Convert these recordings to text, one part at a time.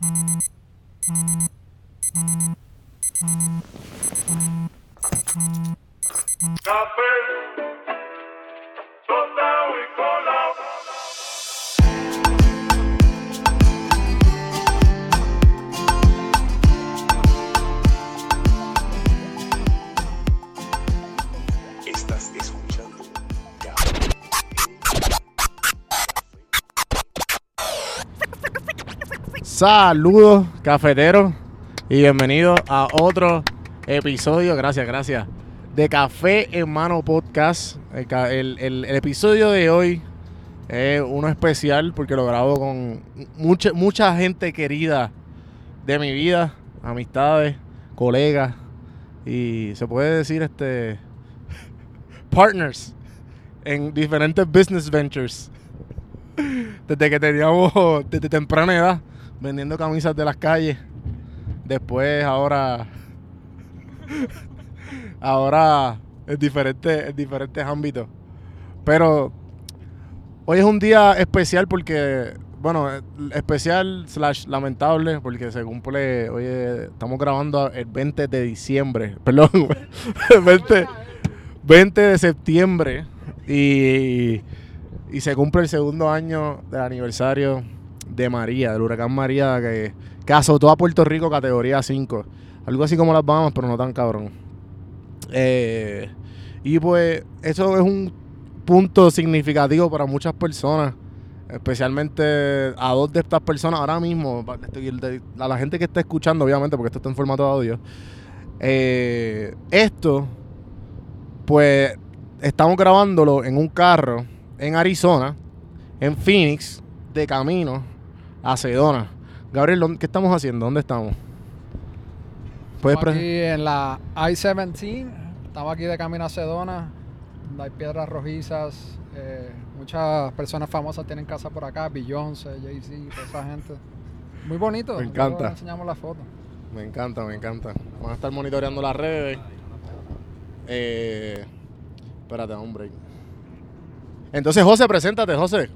Café, tostado Saludos, cafeteros, y bienvenidos a otro episodio, gracias, gracias, de Café en Mano Podcast. El, episodio de hoy es uno especial porque lo grabo con mucha, mucha gente querida de mi vida, amistades, colegas, y se puede decir este partners en diferentes business ventures. Desde que teníamos, desde temprana edad, vendiendo camisas de las calles. Después, ahora. ahora en diferentes, en diferentes ámbitos. Pero hoy es un día especial porque. Bueno, eh, especial slash lamentable porque se cumple. Hoy es- estamos grabando el 20 de diciembre. Perdón, el 20, 20 de septiembre. Y, y se cumple el segundo año del aniversario de María, del huracán María, que, que azotó a Puerto Rico categoría 5. Algo así como las Bahamas, pero no tan cabrón. Eh, y pues eso es un punto significativo para muchas personas, especialmente a dos de estas personas ahora mismo, a la gente que está escuchando, obviamente, porque esto está en formato de audio. Eh, esto, pues, estamos grabándolo en un carro en Arizona, en Phoenix, de camino a Sedona. Gabriel, ¿dónde- ¿qué estamos haciendo? ¿Dónde estamos? ¿Puedes Estamos aquí en la I-17, estamos aquí de camino a Sedona, donde hay piedras rojizas, eh, muchas personas famosas tienen casa por acá, Beyoncé, Jay-Z, toda esa gente. Muy bonito. Me luego encanta. le enseñamos la foto. Me encanta, me encanta. Vamos a estar monitoreando las redes. Eh, espérate, hombre. Entonces, José, preséntate, José.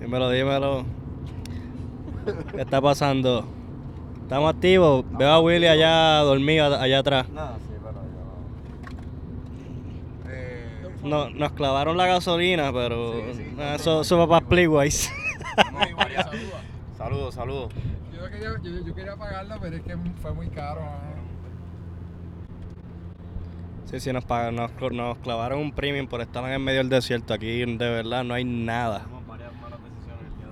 Dímelo, dímelo. ¿Qué está pasando? ¿Estamos activos? Veo a Willy allá dormido, allá atrás. No, nos clavaron la gasolina, pero ah, eso, eso va para. Saludos, saludos. Yo quería, pagarla, pero es que fue muy caro. Sí, sí, nos, pagaron, nos clavaron un premium por estar en el medio del desierto. Aquí de verdad no hay nada.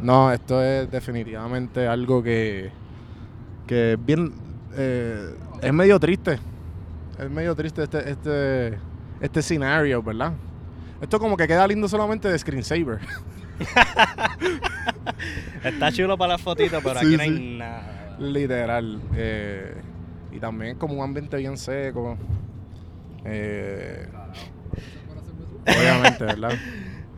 No, esto es definitivamente algo que, que es bien, eh, es medio triste. Es medio triste este, este, este escenario, ¿verdad? Esto como que queda lindo solamente de screensaver. Está chulo para las fotitos, pero Sí, aquí no hay sí. nada. Literal. eh, y también como un ambiente bien seco. Eh, obviamente, ¿verdad?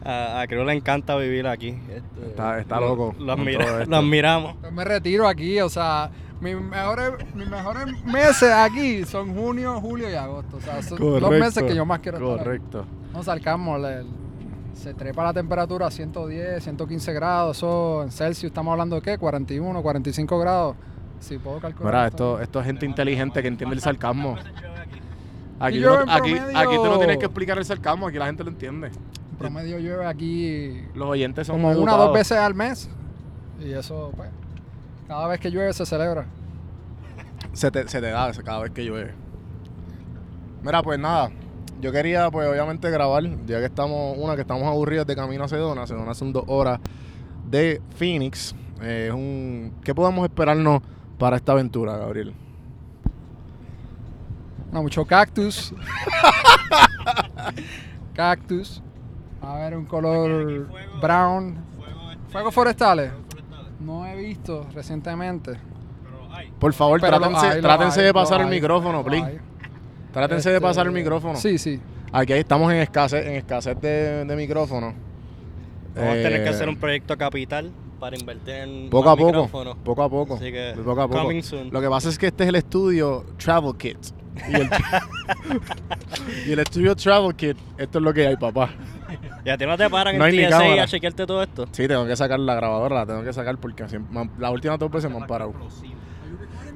A, a Creo le encanta vivir aquí. Este, Está- está lo- loco Los, con mira- todo esto. los miramos. Yo me retiro aquí, o sea, mis mejores, mis mejores meses aquí son junio, julio y agosto. O sea, son los meses que yo más quiero estar aquí. Correcto. Nos le- se trepa la temperatura a 110, 115 grados, eso en Celsius estamos hablando de qué, 41, 45 grados. Si puedo calcular. Mira, esto, esto es gente inteligente que entiende el sarcasmo. Aquí, no, aquí, promedio- aquí tú no tienes que explicar el sarcasmo, aquí la gente lo entiende. Promedio llueve aquí Los oyentes son como una o dos veces al mes. Y eso, pues, cada vez que llueve se celebra. Se te, se te da cada vez que llueve. Mira, pues nada. Yo quería, pues obviamente grabar, ya que estamos, una, que estamos aburridos de camino a Sedona. Sedona son dos horas de Phoenix. Eh, es un, ¿Qué podemos esperarnos para esta aventura, Gabriel? No, mucho cactus. cactus. A ver, un color brown. Fuegos forestales. No he visto recientemente. Por favor, Pero trátense, hay, trátense hay, de pasar el hay, micrófono, please. hay. Trátense de Este, pasar el micrófono. Sí, sí. Aquí estamos en escasez, en escasez de, de micrófono. Vamos a tener Eh, que hacer un proyecto capital para invertir en Poco a poco, micrófonos. poco a poco, Así que, poco a poco. coming soon. Lo que pasa es que este es el estudio Travel Kit. Y el, y el estudio Travel Kit, esto es lo que hay, papá. ¿Y a ti no te paran No hay ni en TSA cámara. a chequearte todo esto? Sí, tengo que sacar la grabadora, la tengo que sacar porque siempre, las últimas dos veces me han parado.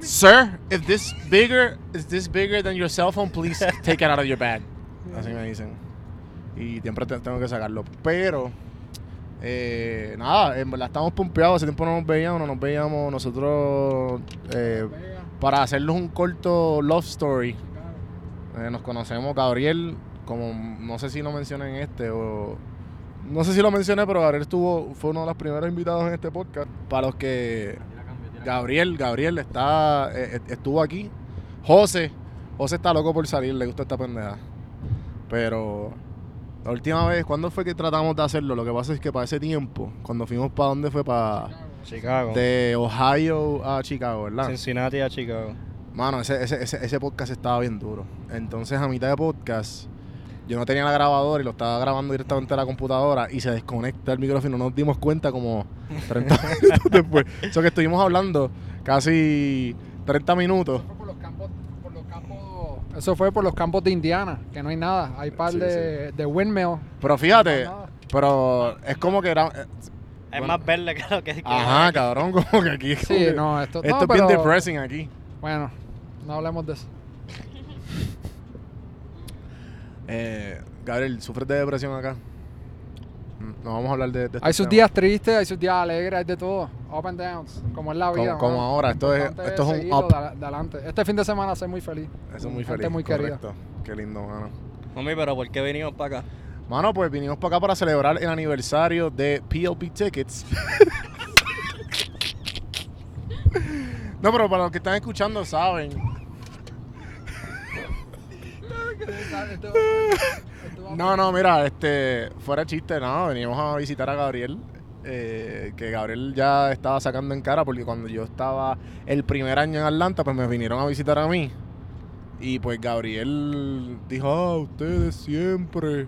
Sir, if this bigger is this bigger than your cell phone, please take it out of your bag. Así me dicen. Y siempre te- tengo que sacarlo. Pero, eh, nada, en verdad estamos pompeados. Hace tiempo no nos veíamos, no nos veíamos nosotros eh, para hacerles un corto love story. Eh, nos conocemos, Gabriel, como no sé si lo mencioné en este o... No sé si lo mencioné, pero Gabriel estuvo, fue uno de los primeros invitados en este podcast. Para los que... Gabriel, Gabriel está, eh, eh, estuvo aquí. José, José está loco por salir, le gusta esta pendeja. Pero la última vez, ¿cuándo fue que tratamos de hacerlo? Lo que pasa es que para ese tiempo, cuando fuimos para dónde fue, para... Chicago. De Ohio a Chicago, ¿verdad? Cincinnati a Chicago. Mano, ese, ese, ese, ese podcast estaba bien duro. Entonces, a mitad de podcast, yo no tenía la grabadora y lo estaba grabando directamente a la computadora y se desconecta el micrófono. Nos dimos cuenta como 30 minutos después. Eso que estuvimos hablando casi 30 minutos. Fue por los campos, por los campos- Eso fue por los campos de Indiana, que no hay nada. Hay par Sí, de, de windmill. Pero fíjate, No, pero es como que era. eh, Es Bueno. más verde que lo que... que- Ajá, cabrón, como que aquí. es como Sí, que- no, esto, Esto no, es bien depressing aquí. Bueno, no hablemos de eso. Eh, Gabriel, ¿sufres de depresión acá? Mm, No vamos a hablar de, de este Hay sus tema. días tristes, hay sus días alegres, hay de todo. Up and downs, como es la vida. como ahora, esto es- esto es un up. de, de adelante. Este fin de semana soy muy feliz. Eso es muy Gente feliz. muy querida. correcto. Qué lindo, mano. Mami, pero ¿por qué vinimos para acá? Mano, pues vinimos para acá para celebrar el aniversario de PLP Tickets. no, pero para los que están escuchando saben. No, no, mira, este, fuera chiste, no, venimos a visitar a Gabriel. eh, que Gabriel ya estaba sacando en cara porque cuando yo estaba el primer año en Atlanta, pues me vinieron a visitar a mí. Y pues Gabriel dijo, ah, ustedes siempre,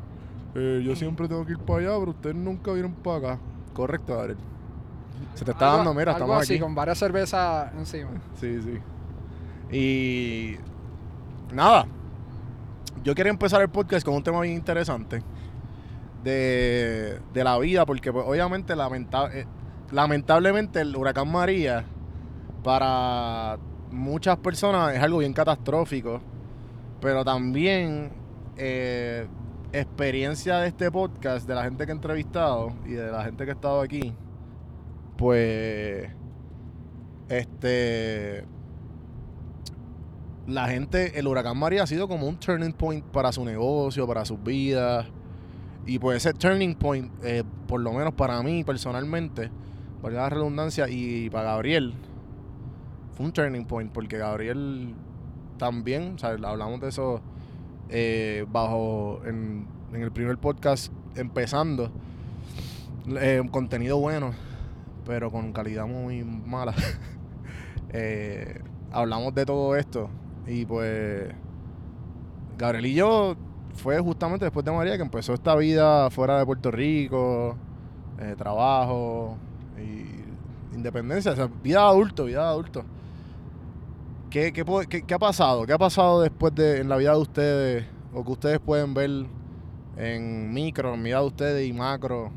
eh, yo siempre tengo que ir para allá, pero ustedes nunca vienen para acá. Correcto, Gabriel. Se te está Algo- dando, mira, algo estamos así, aquí. con varias cervezas encima. Sí, sí. Y nada, yo quería empezar el podcast con un tema bien interesante de, la vida, porque pues, obviamente eh, lamentablemente el huracán María para muchas personas es algo bien catastrófico, pero también eh, experiencia de este podcast, de la gente que he entrevistado y de la gente que ha estado aquí, pues este la gente, el huracán María ha sido como un turning point para su negocio, para sus vidas. Y pues ese turning point, eh, por lo menos para mí personalmente, valga la redundancia, y para Gabriel, fue un turning point, porque Gabriel también, o sea, hablamos de eso eh, bajo, en, en el primer podcast, empezando, eh, contenido bueno, pero con calidad muy mala. Eh, hablamos de todo esto y pues Gabriel y yo fue justamente después de María que empezó esta vida fuera de Puerto Rico, eh, trabajo y independencia, o sea, vida de adulto, vida de adulto. ¿Qué, qué, qué- qué ha pasado? ¿Qué ha pasado después de en la vida de ustedes o que ustedes pueden ver en micro, en vida de ustedes y macro,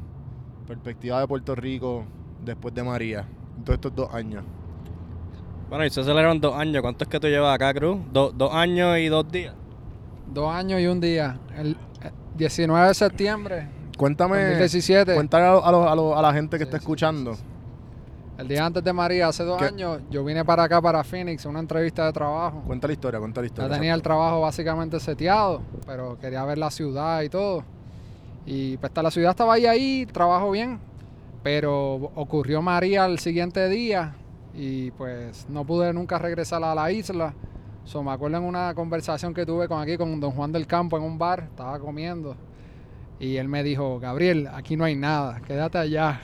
perspectiva de Puerto Rico después de María, todos estos dos años? Bueno, y se celebraron dos años. ¿Cuánto es que tú llevas acá, Cruz? Do- dos años y dos días. Dos años y un día. El eh, 19 de septiembre Cuéntame, 2017. cuéntale a, a la gente que Sí, está sí, escuchando. El día antes de María, hace dos ¿Qué? años, yo vine para acá, para Phoenix, una entrevista de trabajo. Cuenta la historia, cuenta la Ya historia. tenía el trabajo básicamente seteado, pero quería ver la ciudad y todo. Y pues hasta la ciudad estaba ahí, ahí, trabajo bien. Pero ocurrió María el siguiente día y pues no pude nunca regresar a la isla. So, me acuerdo en una conversación que tuve con aquí con Don Juan del Campo en un bar, estaba comiendo. Y él me dijo, Gabriel, aquí no hay nada, quédate allá.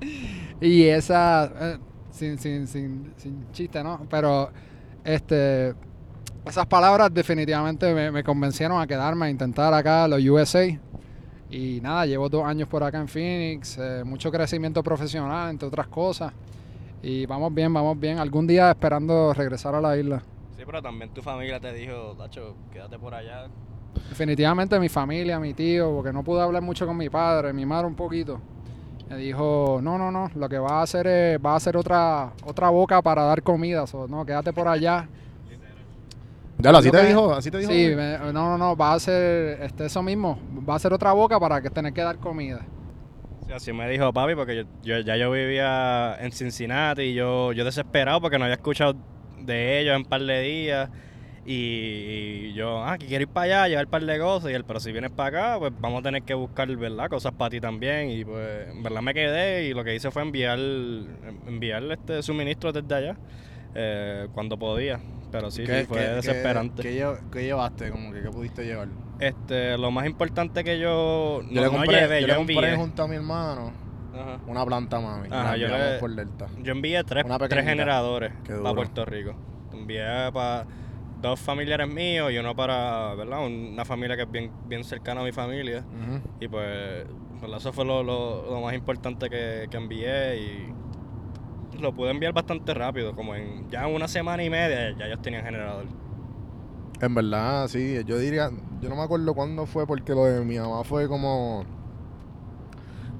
y esa, eh, sin, sin, sin, sin chiste, ¿no? Pero este, esas palabras definitivamente me, convencieron a quedarme a intentar acá los USA. Y nada, llevo dos años por acá en Phoenix, eh, mucho crecimiento profesional, entre otras cosas. Y vamos bien, vamos bien. Algún día esperando regresar a la isla. Sí, pero también tu familia te dijo, Tacho, quédate por allá. Definitivamente mi familia, mi tío, porque no pude hablar mucho con mi padre, mi madre un poquito. Me dijo, no, no, no, lo que va a hacer es, va a hacer otra, otra boca para dar comida, so, no, quédate por allá. Ya lo, así te que- dijo, así te dijo. Sí, me- no, no, no, va a hacer este, eso mismo, va a hacer otra boca para que tener que dar comida. Sí, así me dijo papi, porque yo, yo- ya yo vivía en Cincinnati y yo, yo desesperado porque no había escuchado de ellos en un par de días. Y, y yo, ah, que quiero ir para allá, llevar un par de cosas. Y él, pero si vienes para acá, pues vamos a tener que buscar, ¿verdad? Cosas para ti también. Y pues, en verdad me quedé y lo que hice fue enviar, enviar este suministro desde allá eh, cuando podía. Pero sí, sí, fue desesperante. ¿qué, lle- qué llevaste? Como que, ¿Qué pudiste llevar? Este, lo más importante que yo, Yo no, le no compré, llevé, yo yo, le compré envié. junto a mi hermano Ajá. una planta mami. Ajá, yo le- por Delta. Yo envié tres, tres generadores para. Puerto Rico. Envié para dos familiares míos y uno para, ¿verdad? Una familia que es bien, bien cercana a mi familia. Y pues, ¿verdad? eso fue lo, lo- lo más importante que, que envié y lo pude enviar bastante rápido, como en ya una semana y media ya ellos tenían generador. En verdad, sí, yo diría, yo no me acuerdo cuándo fue porque lo de mi mamá fue como...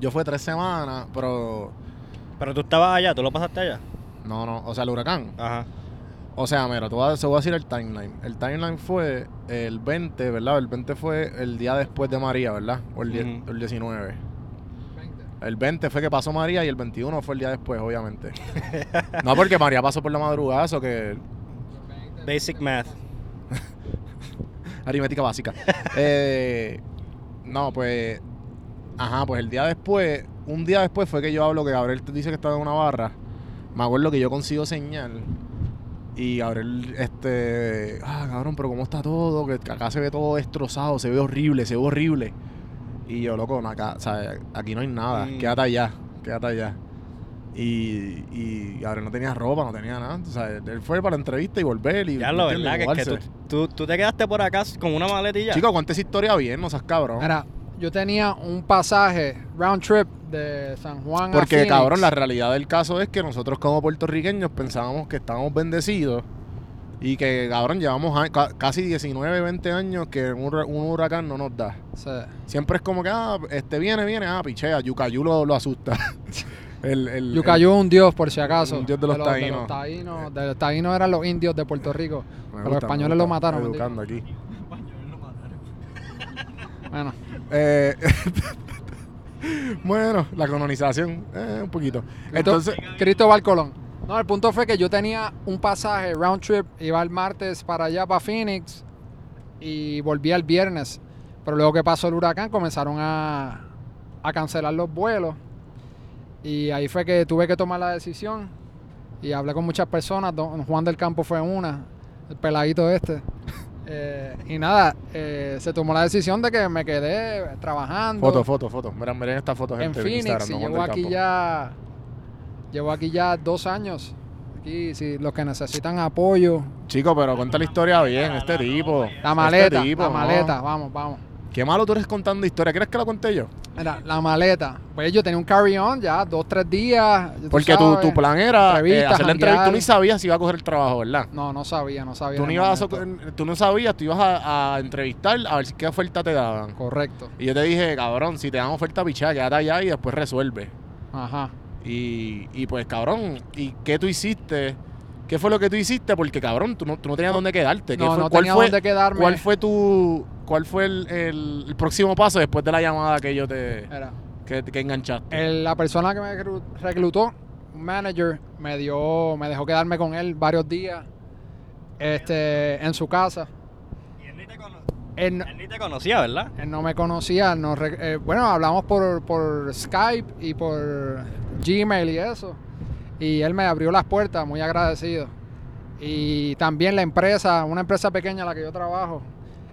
Yo fue tres semanas, pero... Pero tú estabas allá, tú lo pasaste allá. No, no, o sea, el huracán. Ajá. O sea, mira, voy a, te voy a decir el timeline. El timeline fue el 20, ¿verdad? El 20 fue el día después de María, ¿verdad? O el, Ujú. el 19. El 20 fue que pasó María y el 21 fue el día después, obviamente. no, porque María pasó por la madrugada, eso que... Basic math. Aritmética básica. Eh, no, pues... Ajá, pues el día después, un día después fue que yo hablo que Gabriel dice que estaba en una barra. Me acuerdo que yo consigo señal. Y Gabriel, este... Ah, cabrón, pero ¿cómo está todo? Que acá se ve todo destrozado, se ve horrible, se ve horrible. Y yo, loco, no, acá, aquí no hay nada. Mm. Quédate allá, quédate allá. Y, y Gabriel no tenía ropa, no tenía nada. O sea, él fue para la entrevista y volver. Y, Ya lo verdad, que, es que tú, tú, tú te quedaste por acá con una maletilla. Chico, cuenta esa historia bien, no seas cabrón. Mira, yo tenía un pasaje round trip de San Juan a Porque, Phoenix. cabrón, la realidad del caso es que nosotros como puertorriqueños pensábamos que estábamos bendecidos y que, cabrón, llevamos a- ca- casi 19, 20 años que un, hura- un huracán no nos da. Sí. Siempre es como que, ah, este viene, viene, ah, pichea, Yucayú lo, lo asusta. el, el, Yucayú es un dios, por si acaso. Un dios de los De taínos. los taínos. De los taínos eran los indios de Puerto Rico. Me Pero los gusta, me españoles lo mataron. Educando aquí. Bueno, Eh, bueno, la colonización, eh, un poquito. Entonces, Cristóbal Colón. No, el punto fue que yo tenía un pasaje round trip, iba el martes para allá, para Phoenix, y volví el viernes. Pero luego que pasó el huracán, comenzaron a, a cancelar los vuelos. Y ahí fue que tuve que tomar la decisión. Y hablé con muchas personas. Don Juan del Campo fue una, el peladito este. Eh, y nada, eh, se tomó la decisión de que me quedé trabajando foto, foto, foto. Miren, miren esta foto, en Phoenix y del aquí ya llevo aquí ya dos años aquí si los que necesitan apoyo Chico, pero cuenta la historia bien, este tipo. la maleta este tipo, la ¿no? maleta vamos vamos Qué malo tú eres contando historia. ¿Quieres que la cuente yo? Mira, la maleta pues yo tenía un carry on ya dos tres días tú Porque tu, sabes. tu plan era eh, hacer la entrevista. Tú ni sabías si iba a coger el trabajo, ¿verdad? no no sabía no sabía Tú, no el ibas a, momento. tú no sabías, tú ibas a, a entrevistar a ver si qué oferta te daban. correcto Y yo te dije, cabrón, si te dan oferta pichada, quédate allá y después resuelve. ajá Y, y pues, cabrón, ¿y qué tú hiciste? ¿Qué fue lo que tú hiciste? Porque, cabrón, tú no, tú no tenías dónde quedarte. ¿Qué no fue- no cuál tenía fue, dónde quedarme ¿Cuál fue tu... ¿Cuál fue el, el- el próximo paso después de la llamada que yo te... Mira, que, que enganchaste? el- la persona que me reclu- reclutó un manager me dio me dejó quedarme con él varios días este en su casa Y él ni te, cono- Él ni te conocía, ¿verdad? Él no me conocía. no eh, bueno, hablamos por, por Skype y por Gmail y eso. Y él me abrió las puertas, muy agradecido. Y también la empresa, una empresa pequeña en la que yo trabajo,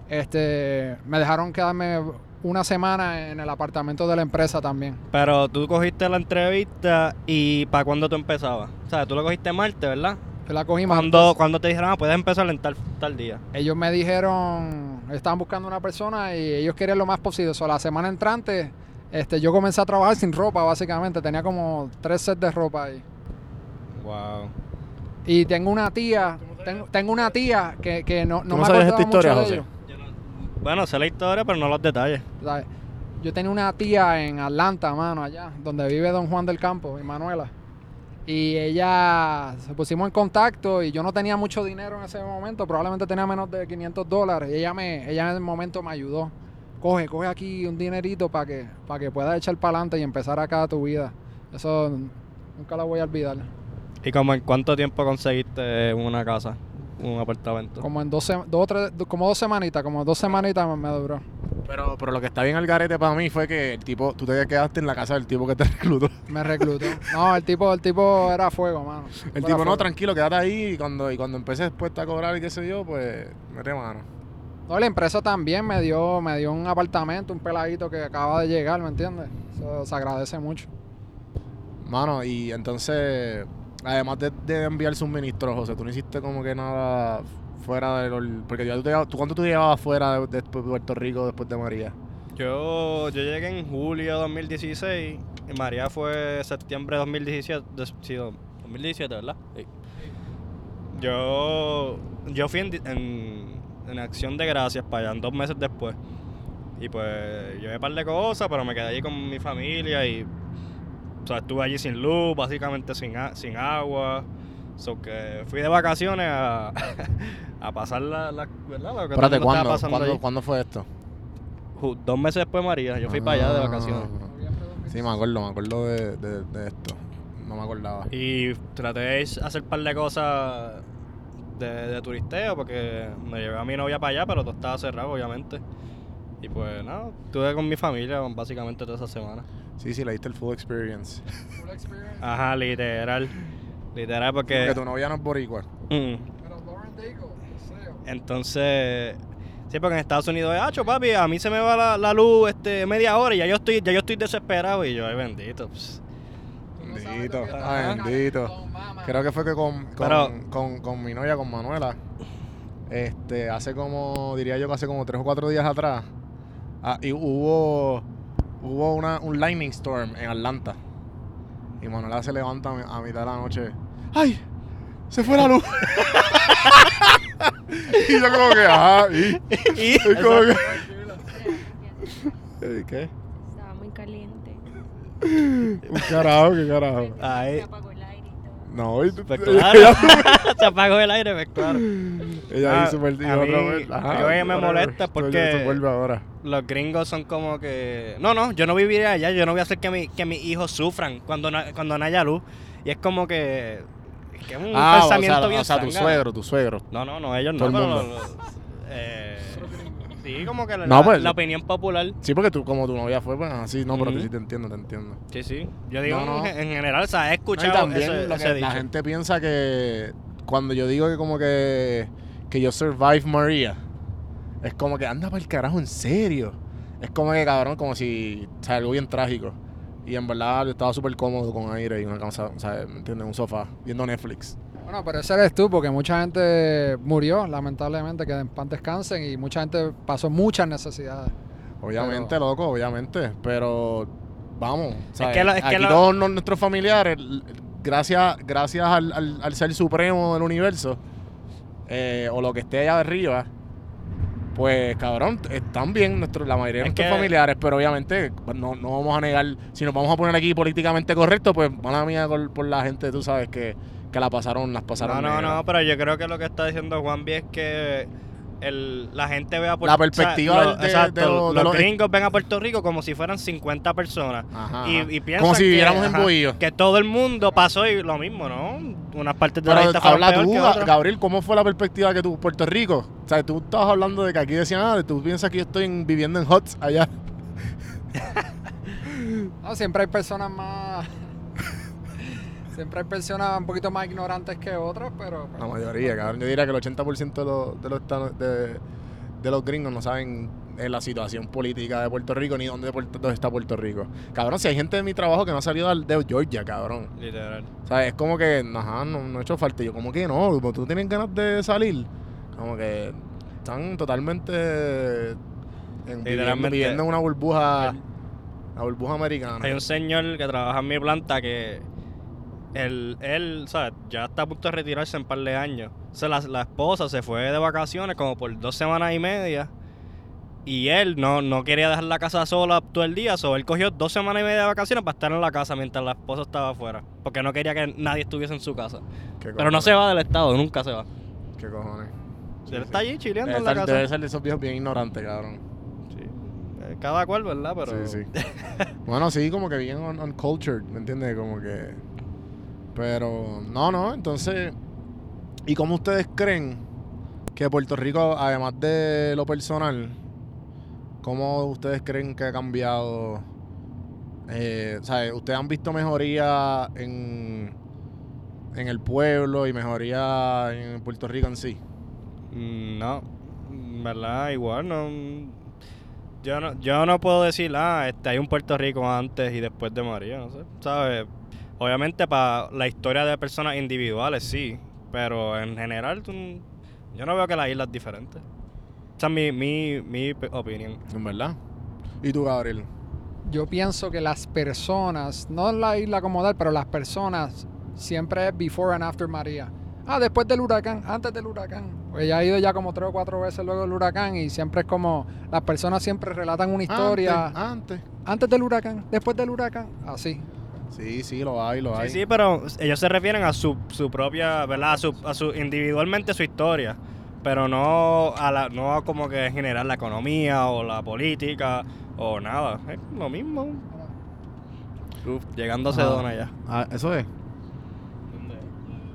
este, me dejaron quedarme una semana en el apartamento de la empresa también. Pero tú cogiste la entrevista y ¿para cuándo tú empezabas? O sea, tú lo cogiste martes, ¿verdad? Yo la cogí Cuando, te dijeron, ah, puedes empezar en tal, tal día. Ellos me dijeron, estaban buscando una persona y ellos querían lo más posible. So, la semana entrante, este, yo comencé a trabajar sin ropa, básicamente. Tenía como tres sets de ropa ahí. Wow. Y tengo una tía, tengo, tengo una tía que, que no, no ¿Tú no me acordaba esta historia, mucho de José? ellos. Bueno, sé la historia, pero no los detalles. ¿sabes? Yo tenía una tía en Atlanta, mano, allá, donde vive Don Juan del Campo, y Manuela. Y ella se pusimos en contacto y yo no tenía mucho dinero en ese momento, probablemente tenía menos de 500 dólares. Y ella, me, ella en el momento me ayudó. Coge, coge aquí un dinerito para que, para que puedas echar para adelante y empezar acá tu vida. Eso nunca lo voy a olvidar. ¿Y como en cuánto tiempo conseguiste una casa, un apartamento? Como en dos, dos o tres, como dos semanitas, como dos semanitas me, me duró. Pero, pero lo que está bien al garete para mí fue que el tipo, tú te quedaste en la casa del tipo que te reclutó. Me reclutó. No, el tipo, el tipo era fuego, mano. El tipo, no, fuego. tranquilo, quédate ahí. Y cuando, y cuando empecé después a cobrar y qué sé yo, pues, mete mano. No, la empresa también me dio, me dio un apartamento, un peladito que acaba de llegar, ¿me entiendes? Eso se agradece mucho. Mano, y entonces, además de, de enviar suministros, José, tú no hiciste como que nada fuera de los... Porque ya tú, te ¿tú ¿cuánto tú llevabas fuera de, de Puerto Rico después de María? Yo, yo llegué en julio de 2016 y María fue septiembre de 2017. de- sí, 2017, ¿verdad? Sí. Yo, yo fui en, en, en acción de gracias para allá, dos meses después. Y pues llevé un par de cosas, pero me quedé allí con mi familia y o sea, estuve allí sin luz, básicamente sin, a- sin agua. So que fui de vacaciones a, a pasar la, la ¿verdad? Lo que Espérate, ¿cuándo, pasando ¿cuándo. ¿cuándo fue esto? Dos meses después de María, yo fui para allá de Ah. vacaciones. Sí, me acuerdo, me acuerdo de, de, de esto. No me acordaba. Y traté de hacer un par de cosas de, de turisteo porque me llevé a mi novia para allá, pero todo estaba cerrado, obviamente. Y pues nada, estuve con mi familia básicamente toda esa semana. Sí, sí, le diste el full experience. Ajá, literal. Literal porque... Porque tu novia no es boricua. Mm. Pero Lauren Daigle. Entonces... Sí, porque en Estados Unidos es, hacho, papi, a mí se me va la, la luz este, media hora y ya yo estoy, ya yo estoy desesperado. Y yo, ay, bendito. pues. No Bendito, ay, bendito. Creo que fue que con, con, Pero- con, con mi novia, con Manuela, este, hace como, diría yo que hace como tres o cuatro días atrás, ah, y hubo, hubo una, un lightning storm en Atlanta. Y Manuela se levanta a mi- a mitad de la noche. ¡Ay! Se fue la luz. y yo como que, ajá, y, Y- y como que, Gracias. "¿Y ¿qué? Estaba muy caliente. Un carajo, qué carajo. Ay. No, y, Pues ella, claro, se apagó el aire, pues claro. ella Ah, hizo súper a otra mí- vez. Ajá, yo me molesta porque- vuelve ahora. Los gringos son como que... No, no, yo no viviré allá, yo no voy a hacer que, mi, que mis hijos sufran cuando no, cuando no haya luz. Y es como que... que es un Ah, o pensamiento sea, bien o sea, tu suegro, tu suegro. No, no, no, ellos Todo no, el mundo. eh, sí, como que la, No, pues- la opinión popular. Sí, porque tú, como tu novia fue, pues así, no, pero Ujú. sí te entiendo, te entiendo. Sí, sí. Yo digo No, no. En, en general, o sea, he escuchado también ese, lo que la gente piensa que cuando yo digo que como que, que yo survive María, es como que anda para el carajo, en serio. Es como que cabrón, como si, o sea, algo bien trágico. Y en verdad yo estaba súper cómodo con aire y una casa, o sea, ¿me entiendes? Un sofá, viendo Netflix. Bueno, pero ese eres tú, porque mucha gente murió, lamentablemente, que en paz descansen y mucha gente pasó muchas necesidades. Obviamente, Pero- loco, obviamente. Pero vamos, ¿sabes? que lo- es que aquí lo- todos no- nuestros familiares, gracias, gracias al, al- al ser supremo del universo, eh, o lo que esté allá arriba, pues cabrón, están bien nuestros, la mayoría de Es nuestros que- familiares, pero obviamente no, no vamos a negar, si nos vamos a poner aquí políticamente correcto, pues mala mía por, por la gente, tú sabes, que, que la pasaron, las pasaron. No, no, negras. no, pero yo creo que lo que está diciendo Juanvi es que el, la gente ve a Puerto La perspectiva lo- de- de exacto, lo- de los lo- gringos ven a Puerto Rico como si fueran 50 personas. Ajá, Y, y piensan Como si viviéramos en. Que todo el mundo pasó y lo mismo, ¿no? Unas partes de la Pero isla fueron habla peor tú, que Ga- otras. Gabriel, ¿cómo fue la perspectiva que tú, Puerto Rico? O sea, tú estabas hablando de que aquí decían, ah, tú piensas que yo estoy en- viviendo en huts allá. No, siempre hay personas más. Siempre hay personas un poquito más ignorantes que otras, pero. La mayoría, cabrón. Yo diría que el 80% de los, de, los, de, de los gringos no saben eh, la situación política de Puerto Rico ni dónde, Puerto- dónde está Puerto Rico. Cabrón, si hay gente de mi trabajo que no ha salido al- de Georgia, cabrón. Literal. O sea, es como que, ajá, no, no he hecho falta. Yo, como que no, como tú tienes ganas de salir. Como que están totalmente en- viviendo, Literalmente. viviendo en una burbuja, la burbuja americana. Hay un señor que trabaja en mi planta que él, él ¿sabes? Ya está a punto de retirarse en un par de años. O sea, la, la esposa se fue de vacaciones como por dos semanas y media Y él no, no quería dejar la casa sola todo el día, so él cogió dos semanas y media de vacaciones para estar en la casa mientras la esposa estaba afuera. Porque no quería que nadie estuviese en su casa. ¿Qué Pero no se va del estado, nunca se va. ¿Qué cojones? él está allí chileando Debe en la ser, casa. debe ser de esos viejos bien ignorantes, cabrón. Sí. Eh, Cada cual, ¿verdad? Pero... Sí, sí. bueno, sí, como que bien un- uncultured, ¿me entiendes? Como que... Pero, no, no, entonces... ¿Y cómo ustedes creen que Puerto Rico, además de lo personal, cómo ustedes creen que ha cambiado? Eh, ¿ustedes han visto mejoría en, en el pueblo y mejoría en Puerto Rico en sí? Mm, No, ¿verdad? Igual no. Yo no, yo no puedo decir, ah, este, hay un Puerto Rico antes y después de María, no sé. ¿Sabes? Obviamente para la historia de personas individuales sí, pero en general yo no veo que la isla es diferente. Esa es mi, mi, mi opinión. ¿En verdad? ¿Y tú, Gabriel? Yo pienso que las personas, no la isla como tal, pero las personas siempre es before and after María. Ah, después del huracán, antes del huracán. Pues ya he ido ya como tres o cuatro veces luego del huracán y siempre es como, las personas siempre relatan una historia Antes, antes. antes del huracán, después del huracán, así. Sí, sí, lo hay, lo hay. Sí, sí, pero ellos se refieren a su, su propia, ¿verdad? A su, a su individualmente su historia, pero no a la, no a como que en general la economía o la política o nada. Es lo mismo. Uf, llegando a Sedona ya. Ah, eso es.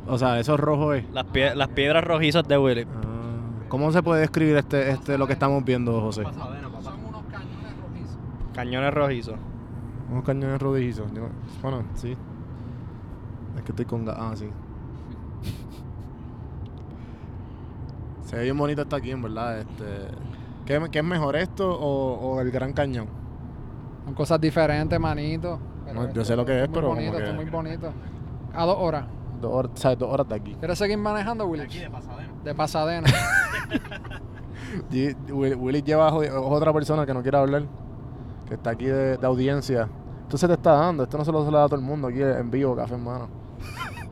O sea, eso rojo es. Las, pie- las piedras rojizas de Willy. Ah, ¿Cómo se puede describir este, este lo que estamos viendo, José? Son unos cañones rojizos. Cañones rojizos. Unos cañones rodillizos. Digo, Bueno, sí. Es que estoy con... Ah, sí. Se ve bien bonito esto aquí, en verdad. Este, ¿qué, qué es mejor esto o, o el Gran Cañón? Son cosas diferentes, manito. No, yo sé lo que es, muy pero como bonito, que- es muy bonito. A dos horas. Dos horas, ¿sabes? Dos horas de aquí. ¿Quieres seguir manejando, Willy? de Pasadena. De Pasadena. Y- Will- Willy lleva a otra persona que no quiere hablar, que está aquí de, de audiencia. Esto se te está dando, esto no se lo, se lo da a todo el mundo aquí en vivo, café en mano.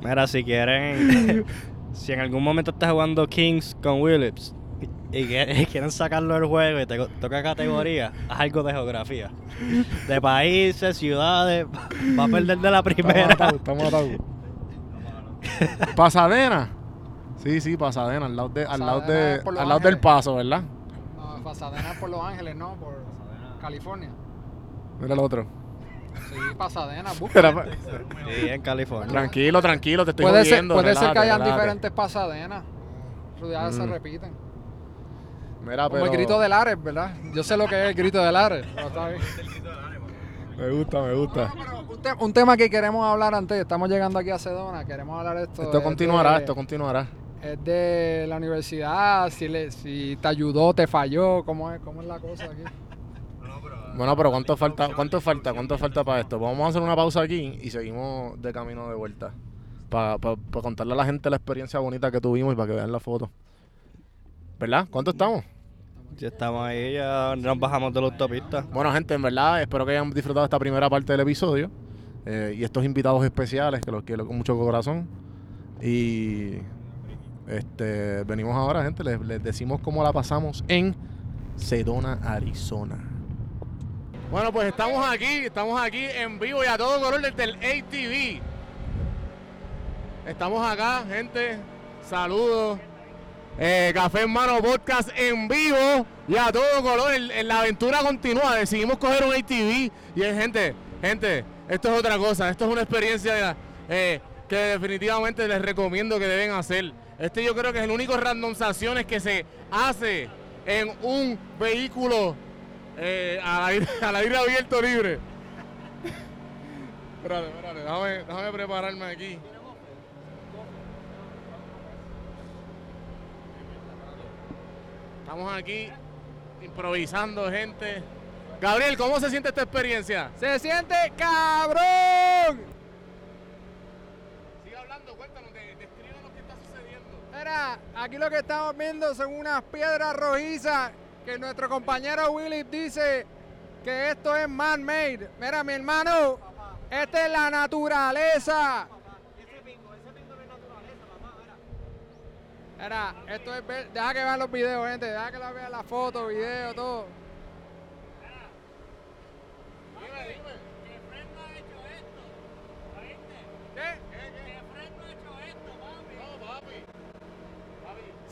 Mira, si quieren, si en algún momento estás jugando Kings con Willips y, quieren sacarlo del juego y te toca categoría, haz algo de geografía. De países, ciudades, va a perder de la primera. matado, está matado. Pasadena. Sí, sí, Pasadena, al lado, de, al lado, de, al lado del paso, ¿verdad? No, Pasadena es por Los Ángeles, no, por California. Mira el otro. Sí, Pasadena, pa- Sí, en California. tranquilo, tranquilo, te estoy Puede ser, jodiendo, puede ser que hayan diferentes Pasadenas. Ciudades se Mm. repiten. Mira, Como pero el grito del Ares, ¿verdad? Yo sé lo que es el grito del Ares. pero está bien. Me gusta, me gusta. Un, te- un tema que queremos hablar antes, estamos llegando aquí a Sedona, queremos hablar de esto. Esto es continuará, de- esto continuará. Es de la universidad, si, le, si te ayudó, te falló, ¿cómo es, cómo es la cosa aquí? Bueno, pero ¿cuánto falta? ¿Cuánto falta? ¿Cuánto falta para esto? Vamos a hacer una pausa aquí y seguimos de camino de vuelta. Para contarle a la gente la experiencia bonita que tuvimos y para que vean la foto. ¿Verdad? ¿Cuánto estamos? Ya estamos ahí, ya nos bajamos de la autopista. Bueno, gente, en verdad, espero que hayan disfrutado esta primera parte del episodio. eh, y estos invitados especiales, que los quiero con mucho corazón. Y este venimos ahora, gente. Les, les decimos cómo la pasamos en Sedona, Arizona. Bueno, pues estamos aquí, estamos aquí en vivo y a todo color desde el ATV. Estamos acá, gente. Saludos. Eh, Café en Mano Podcast en vivo y a todo color. En la aventura continúa. Decidimos coger un ATV y eh, gente, gente, esto es otra cosa. Esto es una experiencia eh, que definitivamente les recomiendo que deben hacer. Este yo creo que es el único randomizaciones que se hace en un vehículo eh, al, aire, al aire abierto libre. espérate, espérate, déjame, déjame prepararme aquí. Estamos aquí improvisando, gente. Gabriel, ¿cómo se siente esta experiencia? ¡Se siente cabrón! Sigue hablando, cuéntanos, describe lo que está sucediendo. Mira, aquí lo que estamos viendo son unas piedras rojizas que nuestro compañero Willy dice que esto es man-made. Mira, mi hermano, esta es la naturaleza. Mira. Esto es ver, deja que vean los videos, gente, deja que la vean las fotos, videos, todo. Dime, dime, que Fred ha hecho esto, ¿oíste? ¿Qué?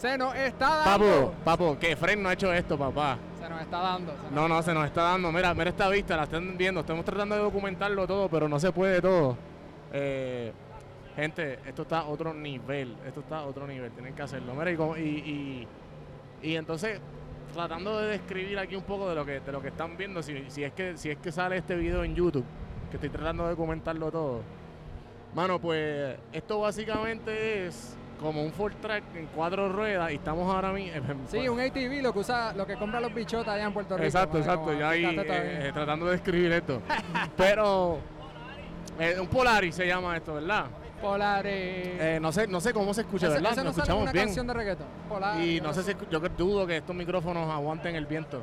Se nos está dando. Papo, papo, que Fred no ha hecho esto, papá. Se nos está dando. nos- No, no, se nos está dando. Mira, mira esta vista, la están viendo. Estamos tratando de documentarlo todo, pero no se puede todo. Eh, gente, esto está a otro nivel. Esto está a otro nivel. Tienen que hacerlo. Mira, y, y, y entonces, tratando de describir aquí un poco de lo que, de lo que están viendo, si, si, es que, si es que sale este video en YouTube, que estoy tratando de documentarlo todo. Mano, pues esto básicamente es como un full track en cuatro ruedas y estamos ahora mismo... Sí, un ATV, lo que usa, lo que compra los bichotas allá en Puerto Rico. Exacto, exacto. Yo ahí eh, eh, tratando de describir esto. Pero eh, un Polaris se llama esto, ¿verdad? Polaris. Eh, no sé, no sé cómo se escucha, Ese- ¿verdad? ese no Nos escuchamos una bien. canción de reggaetón. Polaris. Y no sé si yo dudo que estos micrófonos aguanten el viento.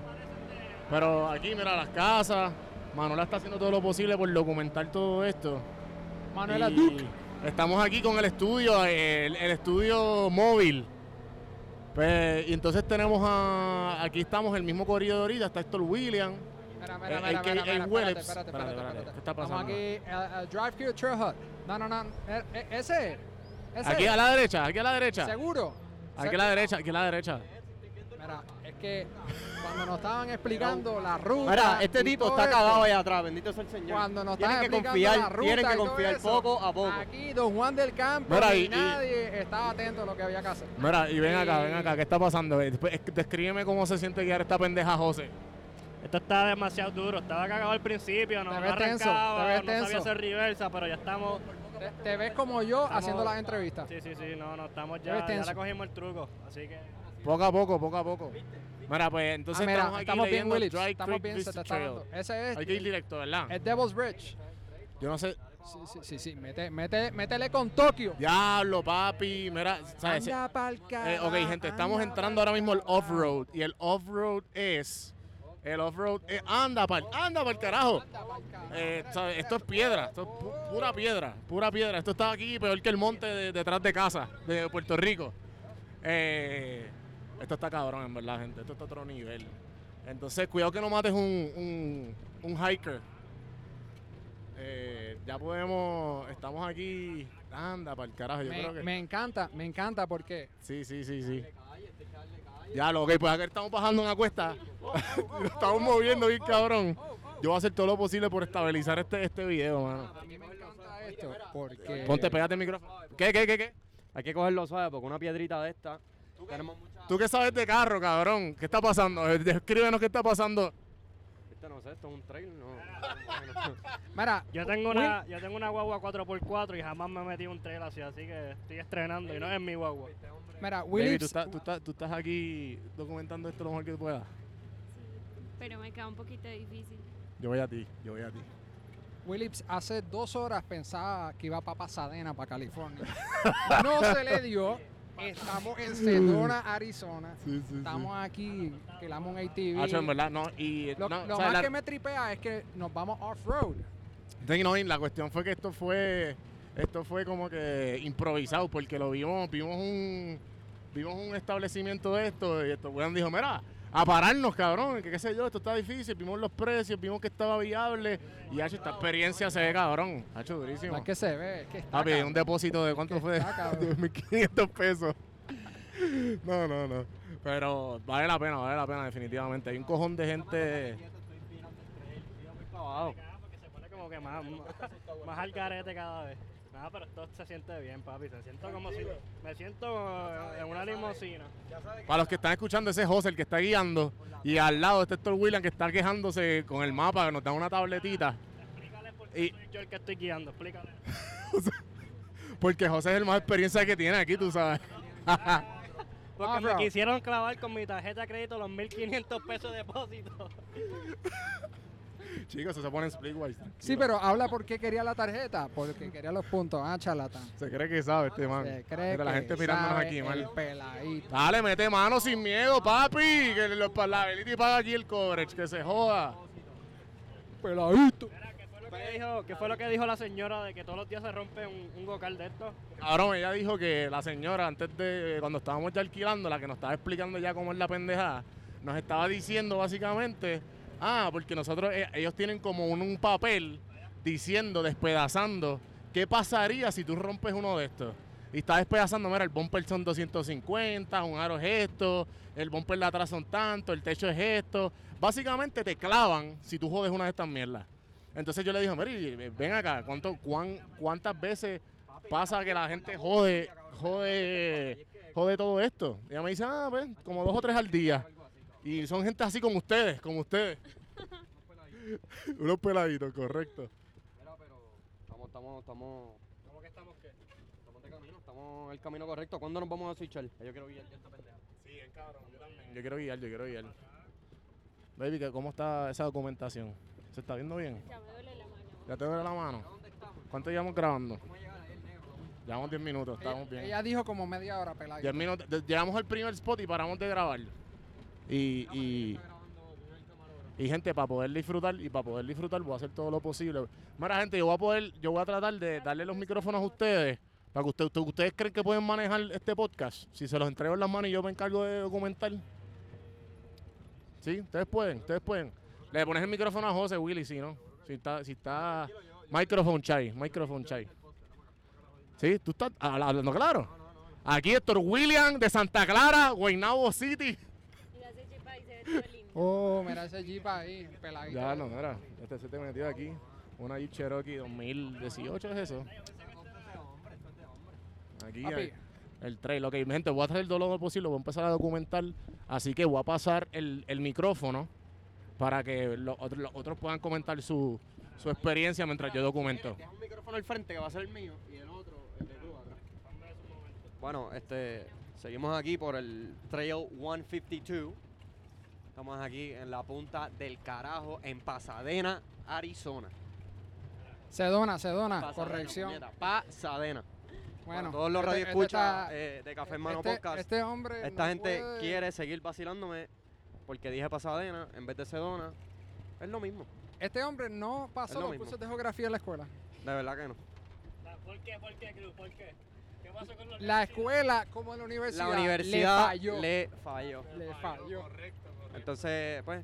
Pero aquí, mira, las casas. Manuela está haciendo todo lo posible por documentar todo esto. Manuela Y Duke. Estamos aquí con el estudio, el, el estudio móvil. Pues, y entonces tenemos a. Aquí estamos, el mismo corrido de ahorita. Está Héctor William. Mira, Eh, mira, el mira, mira, mira, espérate, espérate. ¿qué está Estamos pasando? aquí, eh, eh, Drive Q Trail Hut. No, no, no. eh, eh, ese. Ese. Aquí a la derecha, aquí a la derecha. ¿Seguro? Aquí a la derecha, aquí a la derecha. Mira, que cuando nos estaban explicando la ruta. Mira, este tipo está esto, cagado allá atrás, bendito sea el Señor. Cuando nos tienen estaban que explicando confiar, la ruta tienen que confiar eso, poco a poco. Aquí Don Juan del Campo Mira, y, y- y- nadie estaba atento a lo que había que hacer. Mira, y ven acá, ven acá, ¿qué está pasando? Eh, Descríbeme cómo se siente guiar esta pendeja José. Esto está demasiado duro. Estaba cagado al principio, no, Te no ves tenso, arrancaba, te ves no sabía tenso. hacer reversa, pero ya estamos. Te, te ves como yo Estamos- haciendo las entrevistas. Sí, sí, sí, no, no, estamos ya, ya tenso. le cogimos el truco. Así que. Poco a poco, poco a poco. Mira, pues entonces Ah, mira, estamos aquí estamos bien, Willis. Estamos bien, se está dando. Ese es. Hay que ir directo, ¿verdad? Es Devil's Bridge. Yo no sé. Sí, sí, sí, sí. Mete, mete, métele con Tokio. Diablo, papi. Mira, ¿sabes? Anda pa'l Eh, ok, gente, estamos entrando ahora mismo al off-road. Y el off-road es. El off-road es. Anda, pal, anda, pa'l carajo. Anda pa'l carajo. Eh, ¿sabes? Esto es piedra, esto es pu- pura piedra, pura piedra. Esto está aquí peor que el monte de- detrás de casa de Puerto Rico. Eh, esto está cabrón, en verdad, gente. Esto está a otro nivel. Entonces, cuidado que no mates un, un, un hiker. Eh, ya podemos. Estamos aquí. Anda, para el carajo. Yo creo Me, que. me encanta, me encanta porque Sí, sí, sí, sí. Ya lo ok, pues acá estamos bajando una cuesta. Lo estamos moviendo bien cabrón. Yo voy a hacer todo lo posible por estabilizar este, este video, mano. a mí me encanta esto porque Ponte, pégate el micrófono. ¿Qué, qué, qué, qué? Hay que cogerlo suave porque una piedrita de esta. Tenemos. ¿Tú qué sabes de carro, cabrón? ¿Qué está pasando? Eh, Descríbenos qué está pasando. Este no sé, esto es un trail, no. Mira, Yo tengo una, yo tengo una guagua 4x4 y jamás me metí un trail así, así que estoy estrenando y no es mi guagua. mira, Willis, ¿tú estás, tú, estás, tú estás aquí documentando esto lo mejor que puedas. Pero me queda un poquito difícil. Yo voy a ti, yo voy a ti. Willis hace dos horas pensaba que iba para Pasadena, para California. No se le dio. Estamos en Sedona, Arizona. Sí, sí, Estamos aquí, que la un ATV. Hacho, en verdad, no. Y, Lo, no, lo o sea, más la- que me tripea es que nos vamos off-road. Sí, no, y la cuestión fue que esto fue esto fue como que improvisado porque lo vimos vimos un vimos un establecimiento de esto y esto weón dijo mira a pararnos cabrón que qué sé yo esto está difícil vimos los precios vimos que estaba viable y hecho esta experiencia se ve cabrón ha hecho durísimo No es que se ve, es que está. Papi, cabrón. un depósito de cuánto fue de 1500 pesos no no no pero vale la pena vale la pena definitivamente hay un cojón de gente Porque se pone como que más, más, al garete cada vez. Nada, pero esto se siente bien, papi. Se siento como si. Me siento en una limusina. Para los que están escuchando, ese es José el que está guiando. Y al lado está Héctor William que está quejándose con el mapa, que nos da una tabletita. Explícale por qué Y- soy yo el que estoy guiando. Explícale. Porque José es el más experiencia que tiene aquí, tú sabes. Porque Ah, me bro. quisieron clavar con mi tarjeta de crédito los 1500 pesos de depósito. Chicos, eso se pone en Splitwise. Sí, pero habla por qué quería la tarjeta. Porque quería los puntos. Ah, charlatán. Se cree que sabe este man. Se cree Mira, la que gente mirándonos aquí, mal. peladito. Dale, mete mano sin miedo, papi. Que los la Beliti paga aquí el coverage, que se joda. Peladito. ¿Qué fue, lo que dijo, ¿Qué fue lo que dijo la señora de que todos los días se rompe un, un gocal de esto? Cabrón, ella dijo que la señora, antes de cuando estábamos ya alquilando, la que nos estaba explicando ya cómo es la pendejada, nos estaba diciendo básicamente Ah, porque nosotros, eh, ellos tienen como un, un papel diciendo, despedazando, ¿qué pasaría si tú rompes uno de estos? Y está despedazando, mira, el bumper son 250, un aro es esto, el bumper de atrás son tanto, el techo es esto. Básicamente te clavan si tú jodes una de estas mierdas. Entonces yo le dije, Mary, ven acá, ¿cuánto, cuán, ¿cuántas veces pasa que la gente jode, jode, jode todo esto? Y ella me dice, ah, pues, como dos o tres al día. Y son gente así como ustedes, como ustedes. Unos peladitos, correcto. Mira, pero estamos, estamos, estamos. ¿Cómo que estamos qué? Estamos de camino, estamos en el camino correcto. ¿Cuándo nos vamos a switchar? Yo quiero guiar ya esta pendeja. Sí, en cabrón, yo también. Yo quiero guiar, yo quiero guiar. Baby, ¿qué- ¿cómo está esa documentación? ¿Se está viendo bien? Ya me duele la mano. ¿Ya te duele la mano? ¿Dónde estamos? ¿Cuánto llevamos grabando? ¿Cómo llegar ahí el negro? Llevamos 10 minutos, estamos bien. Ella dijo como media hora, pelada. 10 minutos. Llegamos al primer spot y paramos de grabar. Y, y, gente, para poder disfrutar y para poder disfrutar voy a hacer todo lo posible. Mira, gente, yo voy a poder, yo voy a tratar de darle los micrófonos a ustedes para que usted- usted- ustedes creen que pueden manejar este podcast. Si se los entrego en las manos y yo me encargo de documentar. Sí, ustedes pueden, ustedes pueden. Le pones el micrófono a José Willy, si no. Si está, si está. Microphone chai, microphone chai. Sí, tú estás hablando claro. Aquí Héctor William de Santa Clara, Guaynabo City. Y hace chipa y se ve todo lindo. Oh, mira ese jeep ahí, peladito. Ya no, mira, este se te metió aquí. Una Jeep Cherokee 2018 es eso. Aquí Papi. el, trail. Ok, gente, voy a hacer todo lo posible, voy a empezar a documentar. Así que voy a pasar el, el micrófono para que los otros, los otros puedan comentar su, su experiencia mientras yo documento. Deja un micrófono al frente que va a ser el mío y el otro, el de Cruz atrás. Bueno, este, seguimos aquí por el Trail 152. Estamos aquí en la punta del carajo en Pasadena, Arizona. Sedona, Sedona, Pasadena, corrección. puñeta, Pasadena. Bueno, Para todos los este- radioescuchas este eh, de Café Hermano este- Podcast. Este hombre. Esta no gente puede- quiere seguir vacilándome porque dije Pasadena en vez de Sedona. Es lo mismo. Este hombre no pasó lo los mismo. cursos de geografía en la escuela. De verdad que no. ¿Por qué? ¿Por qué, Cruz? ¿Por qué? ¿Qué pasó con los La escuela, como en la universidad, La universidad le falló. le falló. Le falló. Entonces, pues,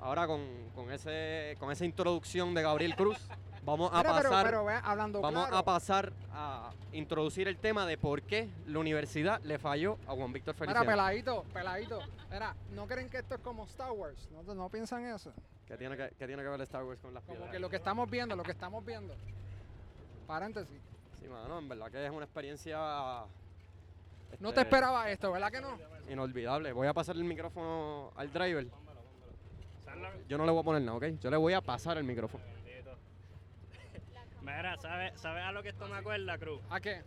ahora con, con ese, con esa introducción de Gabriel Cruz, vamos a Mira, pero, pasar, pero, ve, hablando vamos claro, a pasar a introducir el tema de por qué la universidad le falló a Juan Víctor Mira, Feliciano. peladito, peladito. Mira, ¿no creen que esto es como Star Wars? ¿No, no piensan eso? ¿Qué tiene que, qué tiene que ver Star Wars con las Como piedras? que lo que estamos viendo, lo que estamos viendo. Paréntesis. Sí, mano, en verdad que es una experiencia No te esperaba esto, ¿verdad que no? inolvidable. Voy a pasar el micrófono al driver. Yo no le voy a poner nada, ¿ok? Yo le voy a pasar el micrófono. Mira, ¿sabes sabe a lo que esto me acuerda, Cruz? ¿A qué?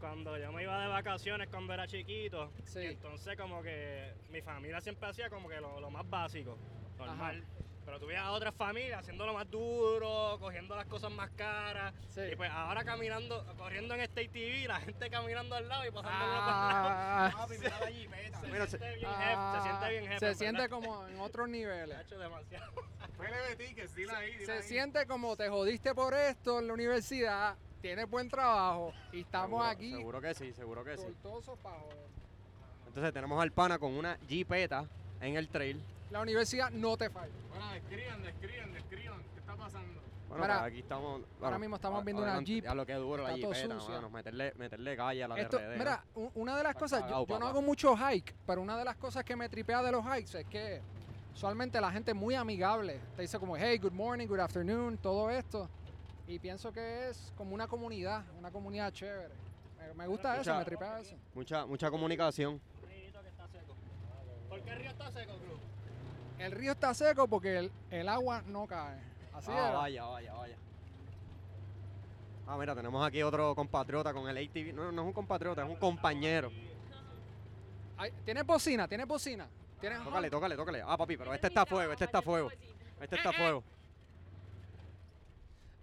Cuando yo me iba de vacaciones cuando era chiquito, Sí. entonces como que mi familia siempre hacía como que lo, lo más básico, normal. Pero tú veías a otras familias haciendo lo más duro, cogiendo las cosas más caras. Sí. Y pues ahora caminando, corriendo en State TV, la gente caminando al lado y pasando Ah, por el lado. Se Mira, se- siente bien ah, jefe, se siente bien jefe. Se en siente verdad. como en otros niveles. Ha hecho demasiado. Se siente como te jodiste por esto en la universidad, tienes buen trabajo y estamos Seguro- aquí Seguro que sí, seguro que sí. para. Entonces tenemos al pana con una jeepeta en el trail. La universidad no te falla. Bueno, describan, describan, describan. ¿Qué está pasando? Bueno, Mira, aquí estamos. ahora mismo estamos viendo una Jeep. A lo que duro la jeepeta, mano. Meterle, meterle calle a la Esto, DRD. mira, una de las cosas, yo, cagado, yo no hago mucho hike, pero una de las cosas que me tripea de los hikes es que usualmente la gente es muy amigable. Te dice como, hey, good morning, good afternoon, todo esto. Y pienso que es como una comunidad, una comunidad chévere. Me, me gusta eso, me tripea eso. Mucha, mucha comunicación. ¿Por qué el río está seco, Cruz? El río está seco porque el, el agua no cae. Así ah, vaya, vaya, vaya. Ah, mira, tenemos aquí otro compatriota con el ATV. No, no es un compatriota, es un compañero. Ay, ¿Tienes bocina? ¿Tienes bocina? ¿Tienes Tócale, tócale, tócale. Ah, papi, pero este está a fuego, este está a fuego. Este está a fuego.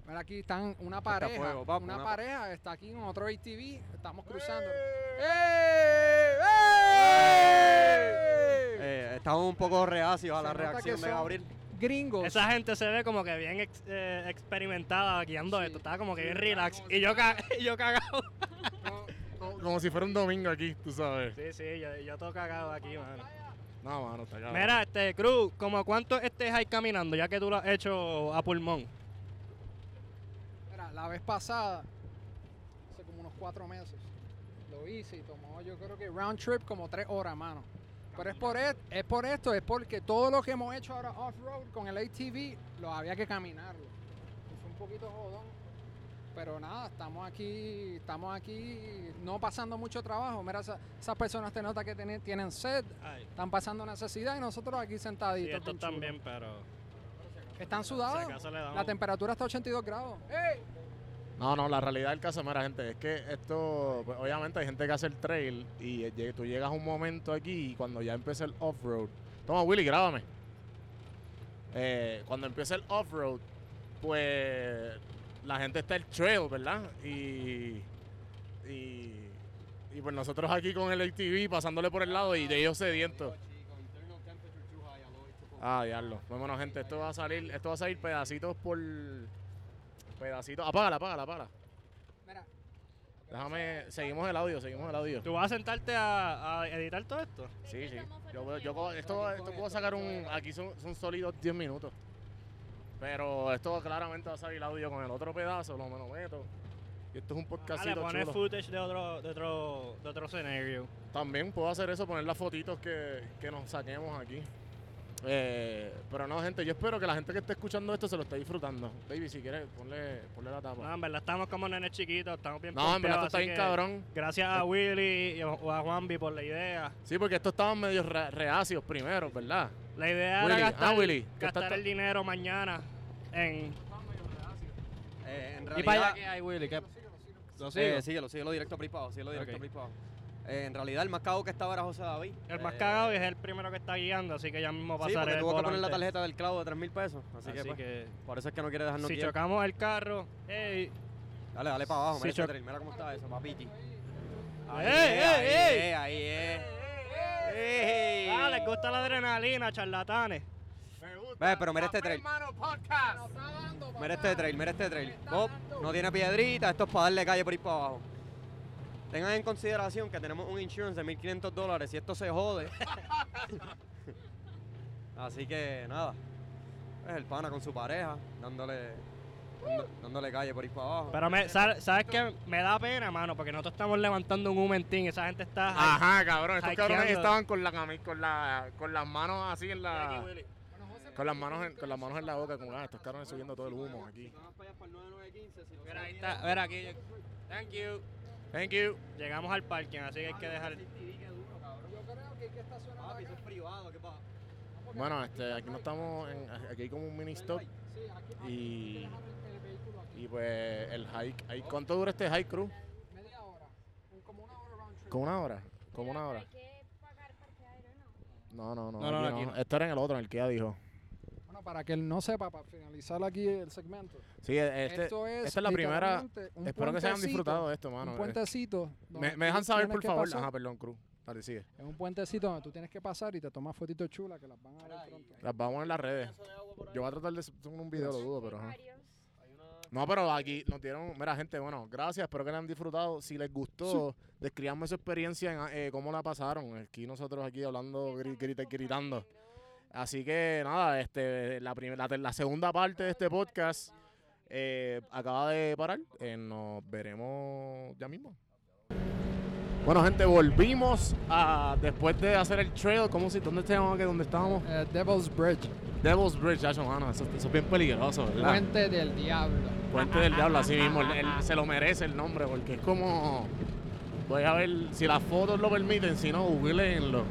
Mira, aquí están una Está pareja. fuego, papo, una una- pareja está aquí en otro ATV. Estamos cruzando. ¡Eh! Eh, estamos un poco reacios a Se la reacción de Gabriel. Gringos. Esa gente se ve como que bien ex- eh, experimentada guiando Sí. esto. Estaba como que Sí, bien relax. Y yo, fuera- ca- y yo cagado. Como, como si fuera un domingo aquí, tú sabes. Sí, sí, yo, yo todo cagado aquí, mano. No, mano, está cabrón. Mira, este, Cruz, ¿como cuánto estés ahí caminando, ya que tú lo has hecho a pulmón? Mira, la vez pasada, hace como unos cuatro meses, lo hice y tomó yo creo que round trip como tres horas, mano. Pero es por, et- es por esto, es porque todo lo que hemos hecho ahora off-road con el ATV, lo había que caminarlo. Fue un poquito jodón. Pero nada, estamos aquí, estamos aquí no pasando mucho trabajo. Mira, esa- esas personas te nota que tienen, tienen sed, Ay, están pasando necesidad y nosotros aquí sí, sentaditos. estos bien chulos. también, pero... Están sudados. La temperatura está a 82 grados. ¡Ey! No, no, la realidad del caso, mira, gente, es que esto, pues, obviamente hay gente que hace el trail y eh, tú llegas a un momento aquí y cuando ya empieza el off-road. Toma, Willy, grábame. Eh, cuando empieza el off-road, pues la gente está el trail, ¿verdad? Y, y, y pues nosotros aquí con el ATV pasándole por el lado y de ellos sedientos. Ah, diablo. Bueno, gente, esto va a salir, esto va a salir pedacitos por pedacitos. Apágala, apágala, apágala. Mira, Déjame, seguimos el audio, seguimos el audio. ¿Tú vas a sentarte a, a editar todo esto? Sí, sí. Yo, yo, esto, esto puedo sacar un, aquí son, son sólidos 10 minutos. Pero esto claramente va a salir el audio con el otro pedazo, lo me lo meto. Y esto es un Ah, le podcastito pones chulo. footage de otro, de otro, de otro escenario. También puedo hacer eso, poner las fotitos que, que nos saquemos aquí. Eh, pero no, gente, yo espero que la gente que esté escuchando esto se lo esté disfrutando. Baby, si quieres, ponle, ponle la tapa. No, en verdad estamos como nenes chiquitos, estamos bien No, en verdad esto está bien cabrón. Gracias a Willy y a o a Juanvi por la idea. Sí, porque estos estaban medio re- reacios primero, ¿verdad? La idea Willy, era gastar, ah, Willy, ¿qué gastar estás- el dinero mañana en... Eh, en ¿Y para allá realidad, qué hay, Willy? ¿Qué? ¿Lo eh, sigo? síguelo, síguelo directo para abajo, síguelo directo Ok. por ahí para abajo. Eh, en realidad, el más cago que estaba era José David. El más Eh, cagado es el primero que está guiando, así que ya mismo Sí, pasaré porque el tuvo que poner la tarjeta del clavo de 3 mil pesos. Así, Así, que, pues, que, por eso es que no quiere dejarnos si chocamos el carro, ey, Dale, dale para abajo, Si mira, ese mira cómo está eso, papiti. ¡Ey, ey, ey! ahí es. Ey. ah, les gusta la adrenalina, charlatanes. Ve, pero mira este trail. Mira este trail, mira este trail. Oh, no tiene piedrita, esto es para darle calle por ahí para abajo. Tengan en consideración que tenemos un insurance de 1500 dólares y esto se jode. Así que nada. Es el pana con su pareja, dándole dando- dándole calle por ahí para abajo. Pero me, ¿sabes, ¿sabes qué? Me da pena, mano, porque nosotros estamos levantando un humentín, esa gente está... Ajá, cabrón. Estos cabrones estaban con la con la con las manos así en la aquí, Willy. con las manos en, con las manos en la boca como ah, estos cabrones subiendo todo el humo aquí. Mira, ahí está, mira aquí. Thank you. Thank you. Llegamos al parking, así que hay que dejar... Bueno, este aquí no estamos en, aquí hay como un mini stop Y- y pues el hike, ahí- ¿cuánto dura este hike crew? Media hora. Como una hora round trip. ¿Como una hora? ¿Como una hora? Hay que pagar parqueadero, ¿no? No, no, no. No, no. no. Esto era en el otro, en el que ya dijo. Bueno, para que él no sepa, para finalizar aquí el segmento. Sí, este, Esto es esta es la primera. Espero que se hayan disfrutado de esto, mano. Un puentecito. Me, dejan saber, por favor. pasar. Ajá, perdón, Cruz. Dale, sigue. Es un puentecito donde tú tienes que pasar y te tomas fotitos chulas que las van a ver pronto. Las vamos en las redes. Yo voy a tratar de hacer un video, lo dudo, pero ajá. No, pero aquí nos dieron. Mira, gente, bueno, gracias. Espero que la han disfrutado. Si les gustó, describanme su experiencia, en, eh, cómo la pasaron. Aquí nosotros aquí hablando, gri- grita- gritando. Así que nada, este, la, prim- la, segunda parte de este podcast eh, acaba de parar. Eh, nos veremos ya mismo. Bueno, gente, volvimos a después de hacer el trail. ¿Cómo si? ¿Dónde estábamos? aquí? ¿Dónde estábamos? Eh, Devil's Bridge, Devil's Bridge, chacho, mano. Eso, eso es bien peligroso, ¿verdad? puente del diablo. Puente del Diablo, así mismo. él- él se lo merece el nombre porque es como. Voy a ver si las fotos lo permiten, si no, googleenlo.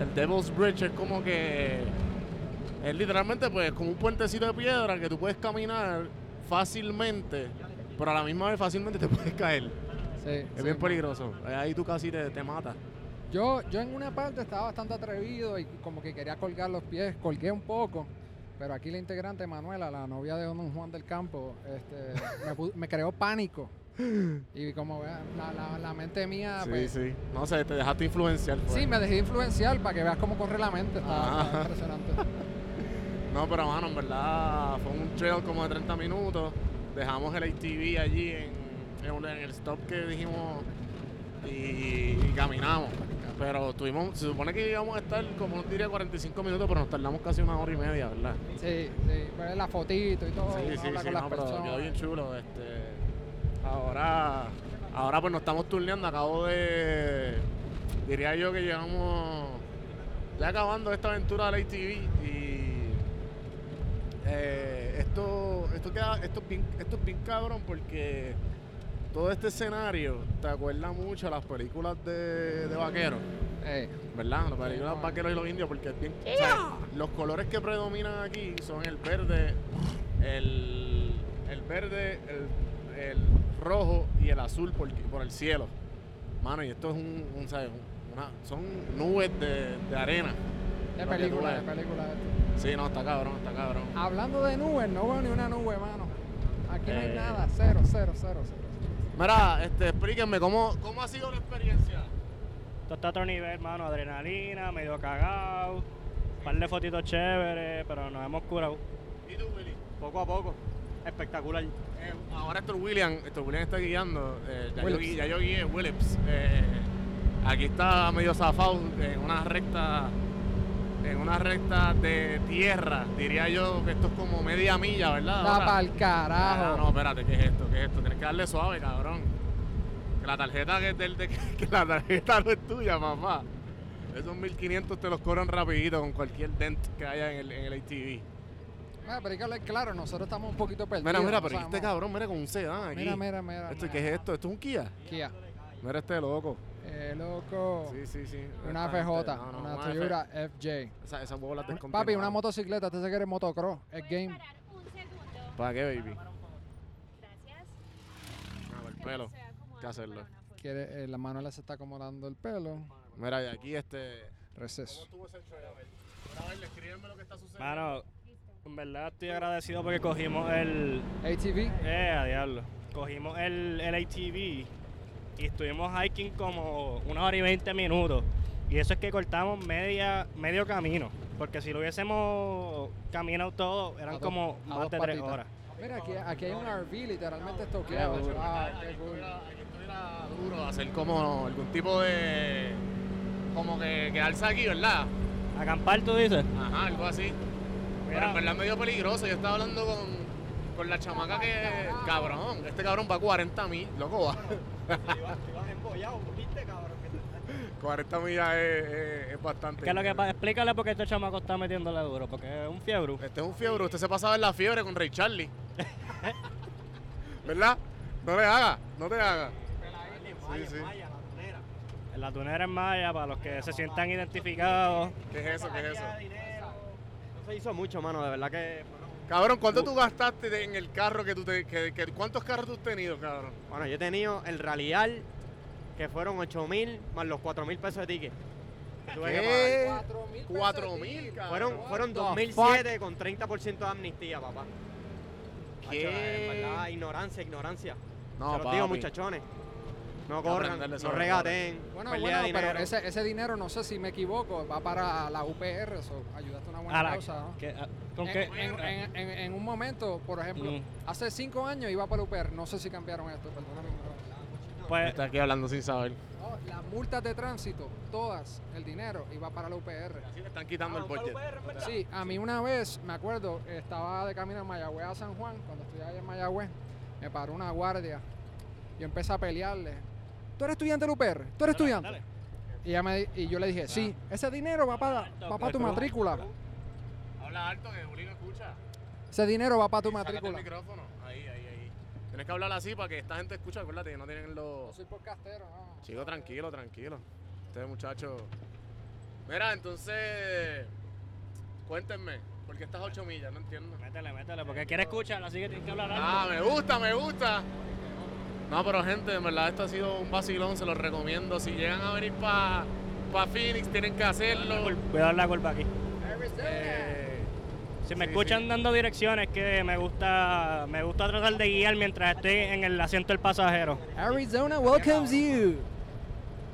El Devil's Bridge es como que. Es literalmente, pues, como un puentecito de piedra que tú puedes caminar fácilmente, pero a la misma vez fácilmente te puedes caer. Sí, Es sí, bien peligroso. Ahí tú casi te, te matas. Yo, yo en una parte estaba bastante atrevido y como que quería colgar los pies, colgué un poco. Pero aquí la integrante Manuela, la novia de Don Juan del Campo, este, me, creó pánico. Y como vean, la, la- la mente mía, sí, pues, sí. No sé, te dejaste influenciar. pues. sí, me dejé influenciar para que veas cómo corre la mente. Está, Ah. está impresionante. No, pero mano, en verdad fue un trail como de 30 minutos. Dejamos el ATV allí en, el stop que dijimos y, y caminamos. Pero tuvimos, se supone que íbamos a estar como no diría 45 minutos, pero nos tardamos casi una hora y media, ¿verdad? Sí, sí, ver la fotito y todo, Sí, sí, sí, no, pero quedó bien chulo. Este, ahora, ahora pues nos estamos turneando. Acabo de, diría yo que llevamos ya acabando esta aventura de la ATV y eh, esto, esto queda, esto es bien, esto es bien cabrón porque todo este escenario te acuerda mucho a las películas de, de vaqueros. ¿verdad? Las películas vaqueros y los indios, porque es bien. o sea, los colores que predominan aquí son el verde, el, el verde, el, el rojo y el azul por, por el cielo. Mano, y esto es un. un, ¿sabes? Una, son nubes de, de arena. de película, de película esto. Sí, no, está cabrón, está cabrón. Hablando de nubes, no veo ni una nube, mano. Aquí no hay Eh. nada, cero, cero, cero, cero. Mira, este, explíquenme, ¿cómo, ¿cómo ha sido la experiencia? Esto está a otro nivel, mano. Adrenalina, medio cagado. Un par de fotitos chéveres, pero nos hemos curado. ¿Y tú, Willy? Poco a poco. Espectacular. Eh, ahora Héctor William, Héctor William está guiando. eh, ya, yo, ya yo guié Willips. eh, aquí está medio zafado en una recta, en una recta de tierra. Diría yo que esto es como media milla, ¿verdad? Da Ahora. pa'l carajo. Ah, no, espérate, ¿qué es esto? ¿Qué es esto? Tienes que darle suave, cabrón. Que la tarjeta que es del, de, que la tarjeta no es tuya, papá. Esos 1500 te los cobran rapidito con cualquier dent que haya en el, en el ATV. Mira, pero hay que hablar claro, nosotros estamos un poquito perdidos. Mira, mira, no pero este cabrón, mira con un sedán aquí. Mira, mira, mira. ¿Esto mira. qué es esto? ¿Esto es un Kia? Kia. Mira este loco. Eh, loco. Sí, sí, sí. Una FJ, gente- no, no, una Toyota FJ. Esa, esas bolas Una- papi, una motocicleta, este se quiere motocross, es ¿Puedes game. parar un segundo? ¿Para qué, baby? Gracias. Ah, el pelo. ¿Qué hacerlo? una. Quiere, eh, la Manuela se está acomodando el pelo. Mira, y aquí este. Receso. estuvo ese show? A ver, a ver, escríbeme lo que está sucediendo. Mano, en verdad estoy agradecido porque cogimos el. ATV. Eh, a diablo. Cogimos el, el ATV y estuvimos hiking como una hora y 20 minutos. Y eso es que cortamos media, medio camino. Porque si lo hubiésemos caminado todo, eran dos- como más dos de tres horas. Mira, aquí, aquí hay un RV literalmente estoqueado. Ah, aquí estuviera- estuviera duro hacer como algún tipo de. Como que quedarse aquí, ¿verdad? Acampar, tú dices. Ajá, algo así. Pero en verdad es medio peligroso. Yo estaba hablando con, con la chamaca que. Cabrón, este cabrón va a 40 mil. Loco, va. Ibas embollado, ¿viste, cabrón? 40 millas es, es- es bastante. ¿Qué es lo que pasa? Explícale por qué este chamaco está metiéndole duro. Porque es un fiebre. Este es un fiebre. Usted se pasaba en la fiebre con Ray Charlie. ¿Verdad? No le haga, no te haga. Sí, sí. En la tunera en Maya, para los que se sientan identificados. ¿Qué es eso? ¿Qué es eso? No se hizo mucho, mano, de verdad que. Cabrón, ¿cuánto tú gastaste en el carro que tú te. Que, que- ¿Cuántos carros tú has tenido, cabrón? Bueno, yo he tenido el ralial, que fueron 8 mil más los 4 mil pesos de ticket. que tuve que ¿Qué? pagar. 4.000 Cuatro pesos mil, de cabrón. Fueron, fueron the 2007 con 30% de amnistía, papá. ¿Qué? Macho, En verdad, ignorancia, ignorancia. No, Se los digo, muchachones. No corran, no sobre regateen. Bueno, bueno, pero ese, ese dinero, no sé si me equivoco, va para la UPR, eso ayudaste a una buena A la- causa, ¿no? que- a- ¿Con en, qué? en- en- en- en un momento, por ejemplo, Mm. hace cinco años iba para la UPR, no sé si cambiaron esto, perdóname. Pues, Está aquí hablando sin saber. No, las multas de tránsito, todas, el dinero iba para la UPR. Así le están quitando el budget. Sí, a mí una vez, me acuerdo, estaba de camino a Mayagüez a San Juan, cuando estudiaba allá en Mayagüez, me paró una guardia, yo empecé a pelearle. ¿Tú eres estudiante del UPR? ¿Tú eres estudiante? dale. Y, ella me, di- y yo le dije, sí, ese dinero va para, va para tu matrícula. Habla alto que Juli no escucha. Ese dinero va para tu Sácate el matrícula. micrófono. Ahí, ahí, ahí. Tienes que hablar así para que esta gente escuche. Acuérdate que no tienen No los. soy podcastero, no. Chico, tranquilo, tranquilo. Este muchacho. Mira, entonces. Cuéntenme. ¿Por qué estás 8 millas? No entiendo. Métele, métele, porque quiere escuchar, así que tienes que hablar Ah, algo. me gusta, me gusta. No, pero gente, en verdad esto ha sido un vacilón, se los recomiendo. Si llegan a venir para pa Phoenix, tienen que hacerlo. Voy a dar la culpa aquí. Eh, Si me sí, escuchan sí. dando direcciones, que me gusta me gusta tratar de guiar mientras estoy en el asiento del pasajero. Arizona welcomes you.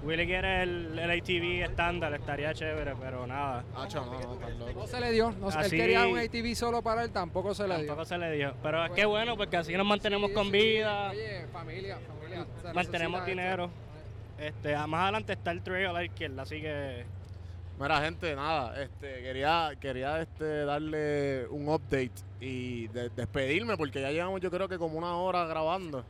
Willy quiere el, el ATV estándar, estaría chévere, pero nada. Hacho, no, se le dio. No, él quería un ATV solo para él, tampoco se le dio. Tampoco se le dio. Pero es que bueno, porque así nos mantenemos Sí, con sí. vida. Oye, familia, familia. se Mantenemos dinero. esto. Este, ah, más adelante está el trail a la izquierda, así que Mira, gente, nada, este, quería, quería este, darle un update y de- despedirme porque ya llevamos yo creo que como una hora grabando.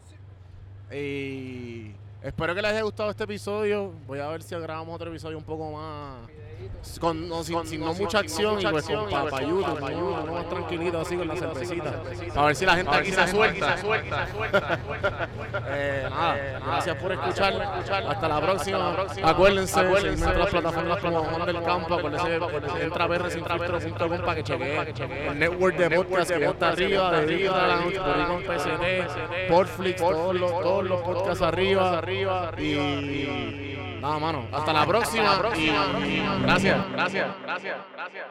Y espero que les haya gustado este episodio. Voy a ver si grabamos otro episodio un poco más con, no, sin, sin no mucha acción y pues con para pa YouTube, pa YouTube, uno más tranquilito así con la cervecita. A ver si la gente aquí se suelta. Eh, gracias por escuchar. Hasta la próxima. Acuérdense, seguirme en las plataformas como Juan del Campo. Acuérdense, entra a prsinfiltro.com para que chequee el network de podcast que está arriba, de Lounge, Boricón PCT, Portflix, todos los, todos los podcasts arriba. Y nada, mano. Hasta la próxima. Y gracias, gracias, gracias, gracias, gracias.